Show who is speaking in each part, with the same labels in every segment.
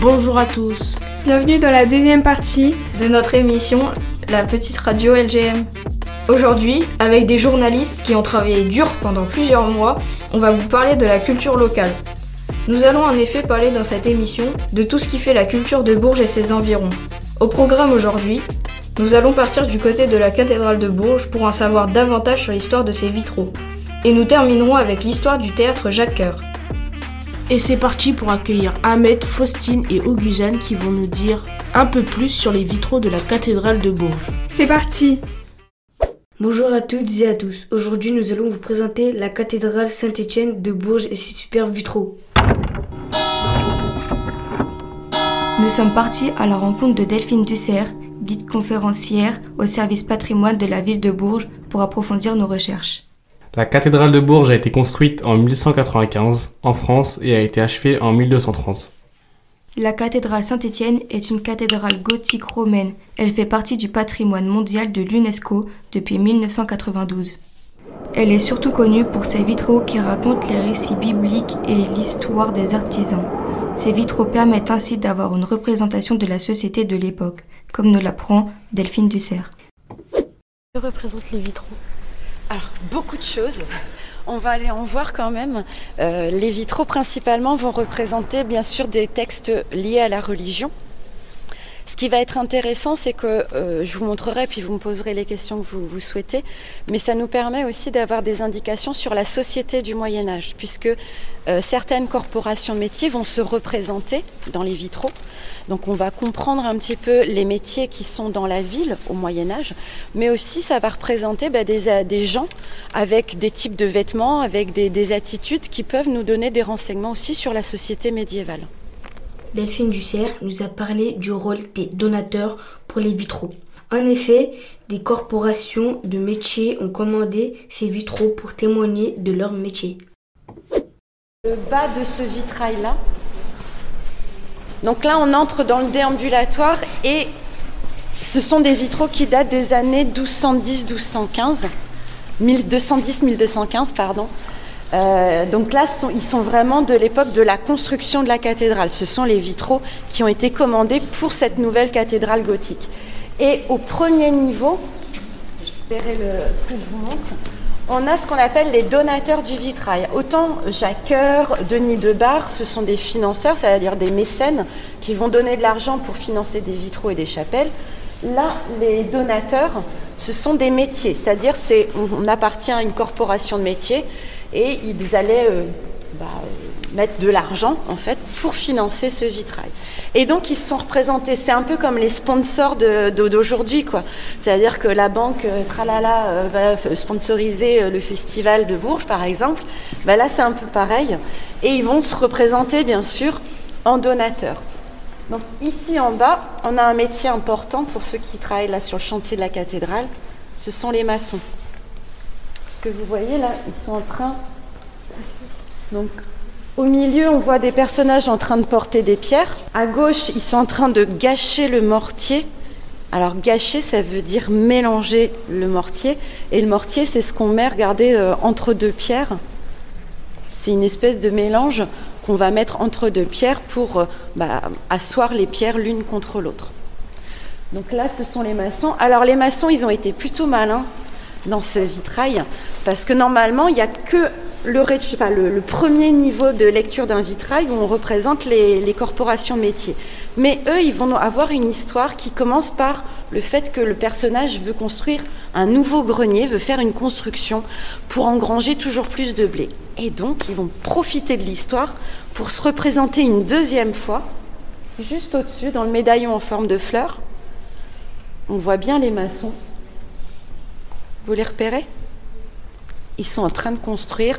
Speaker 1: Bonjour à tous.
Speaker 2: Bienvenue dans la deuxième partie
Speaker 3: de notre émission La petite radio LGM. Aujourd'hui, avec des journalistes qui ont travaillé dur pendant plusieurs mois, on va vous parler de la culture locale. Nous allons en effet parler dans cette émission de tout ce qui fait la culture de Bourges et ses environs. Au programme aujourd'hui, nous allons partir du côté de la cathédrale de Bourges pour en savoir davantage sur l'histoire de ses vitraux. Et nous terminerons avec l'histoire du théâtre Jacques Coeur.
Speaker 1: Et c'est parti pour accueillir Ahmed, Faustine et Augusane qui vont nous dire un peu plus sur les vitraux de la cathédrale de Bourges.
Speaker 2: C'est parti
Speaker 4: Bonjour à toutes et à tous. Aujourd'hui, nous allons vous présenter la cathédrale Saint-Étienne de Bourges et ses superbes vitraux.
Speaker 5: Nous sommes partis à la rencontre de Delphine Dussert, guide conférencière au service patrimoine de la ville de Bourges, pour approfondir nos recherches.
Speaker 6: La cathédrale de Bourges a été construite en 1195 en France et a été achevée en 1230.
Speaker 5: La cathédrale Saint-Étienne est une cathédrale gothique romaine. Elle fait partie du patrimoine mondial de l'UNESCO depuis 1992. Elle est surtout connue pour ses vitraux qui racontent les récits bibliques et l'histoire des artisans. Ces vitraux permettent ainsi d'avoir une représentation de la société de l'époque, comme nous l'apprend Delphine Dussert.
Speaker 7: Que représentent les vitraux?
Speaker 8: Alors, beaucoup de choses. On va aller en voir quand même. Euh, les vitraux principalement vont représenter bien sûr des textes liés à la religion. Ce qui va être intéressant, c'est que euh, je vous montrerai, puis vous me poserez les questions que vous, vous souhaitez, mais ça nous permet aussi d'avoir des indications sur la société du Moyen Âge, puisque euh, certaines corporations métiers vont se représenter dans les vitraux. Donc on va comprendre un petit peu les métiers qui sont dans la ville au Moyen Âge, mais aussi ça va représenter bah, des, des, gens avec des types de vêtements, avec des attitudes qui peuvent nous donner des renseignements aussi sur la société médiévale.
Speaker 4: Delphine Dussert nous a parlé du rôle des donateurs pour les vitraux. En effet, des corporations de métiers ont commandé ces vitraux pour témoigner de leur métier.
Speaker 8: Le bas de ce vitrail-là. Donc là, on entre dans le déambulatoire et ce sont des vitraux qui datent des années 1210-1215, 1210-1215, pardon. Euh, donc là, ils sont vraiment de l'époque de la construction de la cathédrale. Ce sont les vitraux qui ont été commandés pour cette nouvelle cathédrale gothique. Et au premier niveau, on a ce qu'on appelle les donateurs du vitrail. Autant Jacques Coeur, Denis Debar, ce sont des financeurs, c'est-à-dire des mécènes qui vont donner de l'argent pour financer des vitraux et des chapelles. Là, les donateurs, ce sont des métiers, c'est-à-dire c'est on appartient à une corporation de métiers et ils allaient euh, bah, mettre de l'argent en fait pour financer ce vitrail. Et donc ils se sont représentés, c'est un peu comme les sponsors d'aujourd'hui quoi. C'est-à-dire que la banque euh, Tralala euh, va sponsoriser le festival de Bourges par exemple. Bah, là c'est un peu pareil. Et ils vont se représenter bien sûr en donateurs. Donc ici en bas, on a un métier important pour ceux qui travaillent là sur le chantier de la cathédrale, ce sont les maçons. Vous voyez là, ils sont en train. Donc, au milieu, on voit des personnages en train de porter des pierres. À gauche, ils sont en train de gâcher le mortier. Alors, gâcher, ça veut dire mélanger le mortier. Et le mortier, c'est ce qu'on met, regardez, euh, entre deux pierres. C'est une espèce de mélange qu'on va mettre entre deux pierres pour euh, bah, asseoir les pierres l'une contre l'autre. Donc là, ce sont les maçons. Alors, les maçons, ils ont été plutôt malins dans ce vitrail, parce que normalement, il n'y a que le, premier niveau de lecture d'un vitrail où on représente les, les, corporations métiers. Mais eux, ils vont avoir une histoire qui commence par le fait que le personnage veut construire un nouveau grenier, veut faire une construction pour engranger toujours plus de blé. Et donc, ils vont profiter de l'histoire pour se représenter une deuxième fois, juste au-dessus, dans le médaillon en forme de fleur. On voit bien les maçons vous les repérez? Ils sont en train de construire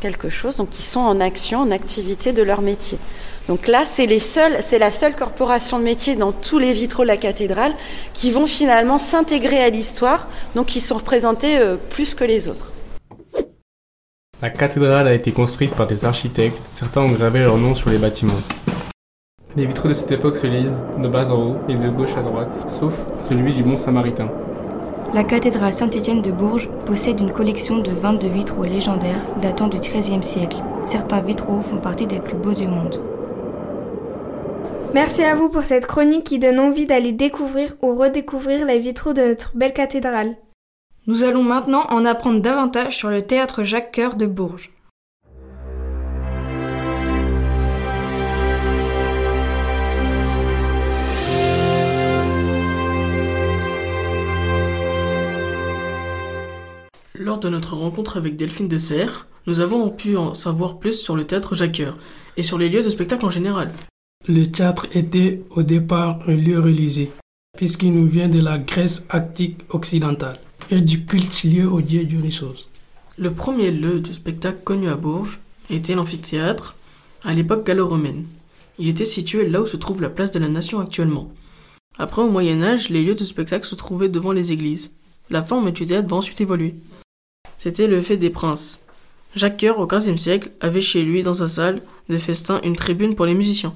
Speaker 8: quelque chose, donc ils sont en action, en activité de leur métier. Donc là, c'est les seuls, c'est la seule corporation de métier dans tous les vitraux de la cathédrale qui vont finalement s'intégrer à l'histoire, donc ils sont représentés euh, plus que les autres.
Speaker 6: La cathédrale a été construite par des architectes, certains ont gravé leur nom sur les bâtiments. Les vitraux de cette époque se lisent de bas en haut et de gauche à droite, sauf celui du Mont Samaritain.
Speaker 5: La cathédrale Saint-Étienne de Bourges possède une collection de 22 vitraux légendaires datant du XIIIe siècle. Certains vitraux font partie des plus beaux du monde.
Speaker 2: Merci à vous pour cette chronique qui donne envie d'aller découvrir ou redécouvrir les vitraux de notre belle cathédrale.
Speaker 3: Nous allons maintenant en apprendre davantage sur le théâtre Jacques Coeur de Bourges.
Speaker 9: Lors de notre rencontre avec Delphine de Serres, nous avons pu en savoir plus sur le théâtre Jacqueur et sur les lieux de spectacle en général.
Speaker 10: Le théâtre était au départ un lieu religieux, puisqu'il nous vient de la Grèce actique occidentale et du culte lié au dieu Dionysos.
Speaker 9: Le premier lieu de spectacle connu à Bourges était l'amphithéâtre à l'époque gallo-romaine. Il était situé là où se trouve la place de la Nation actuellement. Après, au Moyen Âge, les lieux de spectacle se trouvaient devant les églises. La forme du théâtre va ensuite évoluer. C'était le fait des princes. Jacques Coeur, au XVe siècle, avait chez lui, dans sa salle de festin, une tribune pour les musiciens.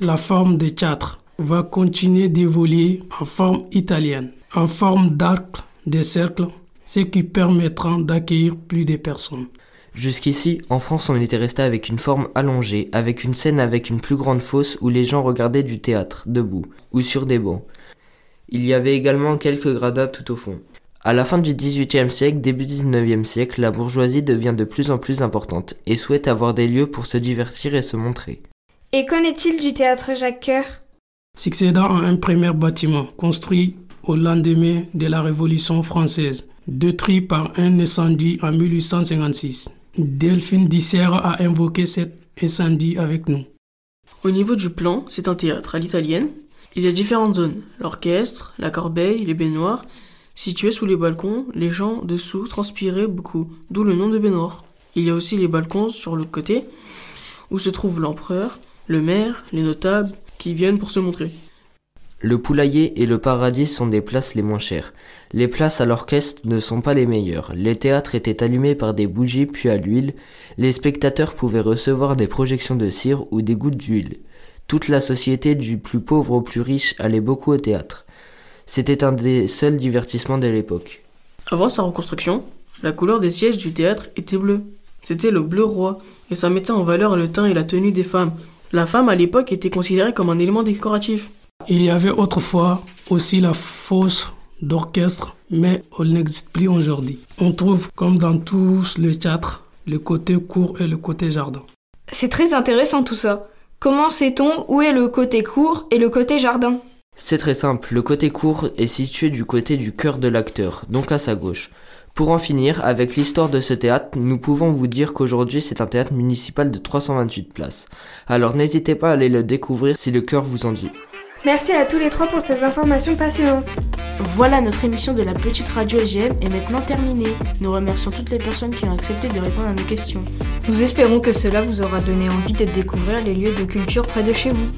Speaker 10: La forme de théâtre va continuer d'évoluer en forme italienne, en forme d'arc, de cercle, ce qui permettra d'accueillir plus de personnes.
Speaker 11: Jusqu'ici, en France, on était resté avec une forme allongée, avec une scène avec une plus grande fosse où les gens regardaient du théâtre, debout, ou sur des bancs. Il y avait également quelques gradins tout au fond. À la fin du XVIIIe siècle, début XIXe siècle, la bourgeoisie devient de plus en plus importante et souhaite avoir des lieux pour se divertir et se montrer.
Speaker 2: Et qu'en est-il du théâtre Jacques Coeur?
Speaker 10: Succédant à un premier bâtiment construit au lendemain de la Révolution française, détruit par un incendie en 1856. Delphine Dissert a invoqué cet incendie avec nous.
Speaker 9: Au niveau du plan, c'est un théâtre à l'italienne. Il y a différentes zones l'orchestre, la corbeille, les baignoires Situés sous les balcons, les gens dessous transpiraient beaucoup, d'où le nom de baignoire. Il y a aussi les balcons sur le côté, où se trouve l'empereur, le maire, les notables, qui viennent pour se montrer.
Speaker 11: Le poulailler et le paradis sont des places les moins chères. Les places à l'orchestre ne sont pas les meilleures. Les théâtres étaient allumés par des bougies puis à l'huile. Les spectateurs pouvaient recevoir des projections de cire ou des gouttes d'huile. Toute la société du plus pauvre au plus riche allait beaucoup au théâtre. C'était un des seuls divertissements de l'époque.
Speaker 9: Avant sa reconstruction, la couleur des sièges du théâtre était bleue. C'était le bleu roi, et ça mettait en valeur le teint et la tenue des femmes. La femme à l'époque était considérée comme un élément décoratif.
Speaker 10: Il y avait autrefois aussi la fosse d'orchestre, mais elle n'existe plus aujourd'hui. On trouve, comme dans tous les théâtres, le côté court et le côté jardin.
Speaker 3: C'est très intéressant tout ça. Comment sait-on où est le côté court et le côté jardin?
Speaker 11: C'est très simple, le côté court est situé du côté du cœur de l'acteur, donc à sa gauche. Pour en finir avec l'histoire de ce théâtre, nous pouvons vous dire qu'aujourd'hui c'est un théâtre municipal de 328 places. Alors n'hésitez pas à aller le découvrir si le cœur vous en dit.
Speaker 2: Merci à tous les trois pour ces informations passionnantes.
Speaker 1: Voilà, notre émission de la petite radio LGM est maintenant terminée. Nous remercions toutes les personnes qui ont accepté de répondre à nos questions.
Speaker 3: Nous espérons que cela vous aura donné envie de découvrir les lieux de culture près de chez vous.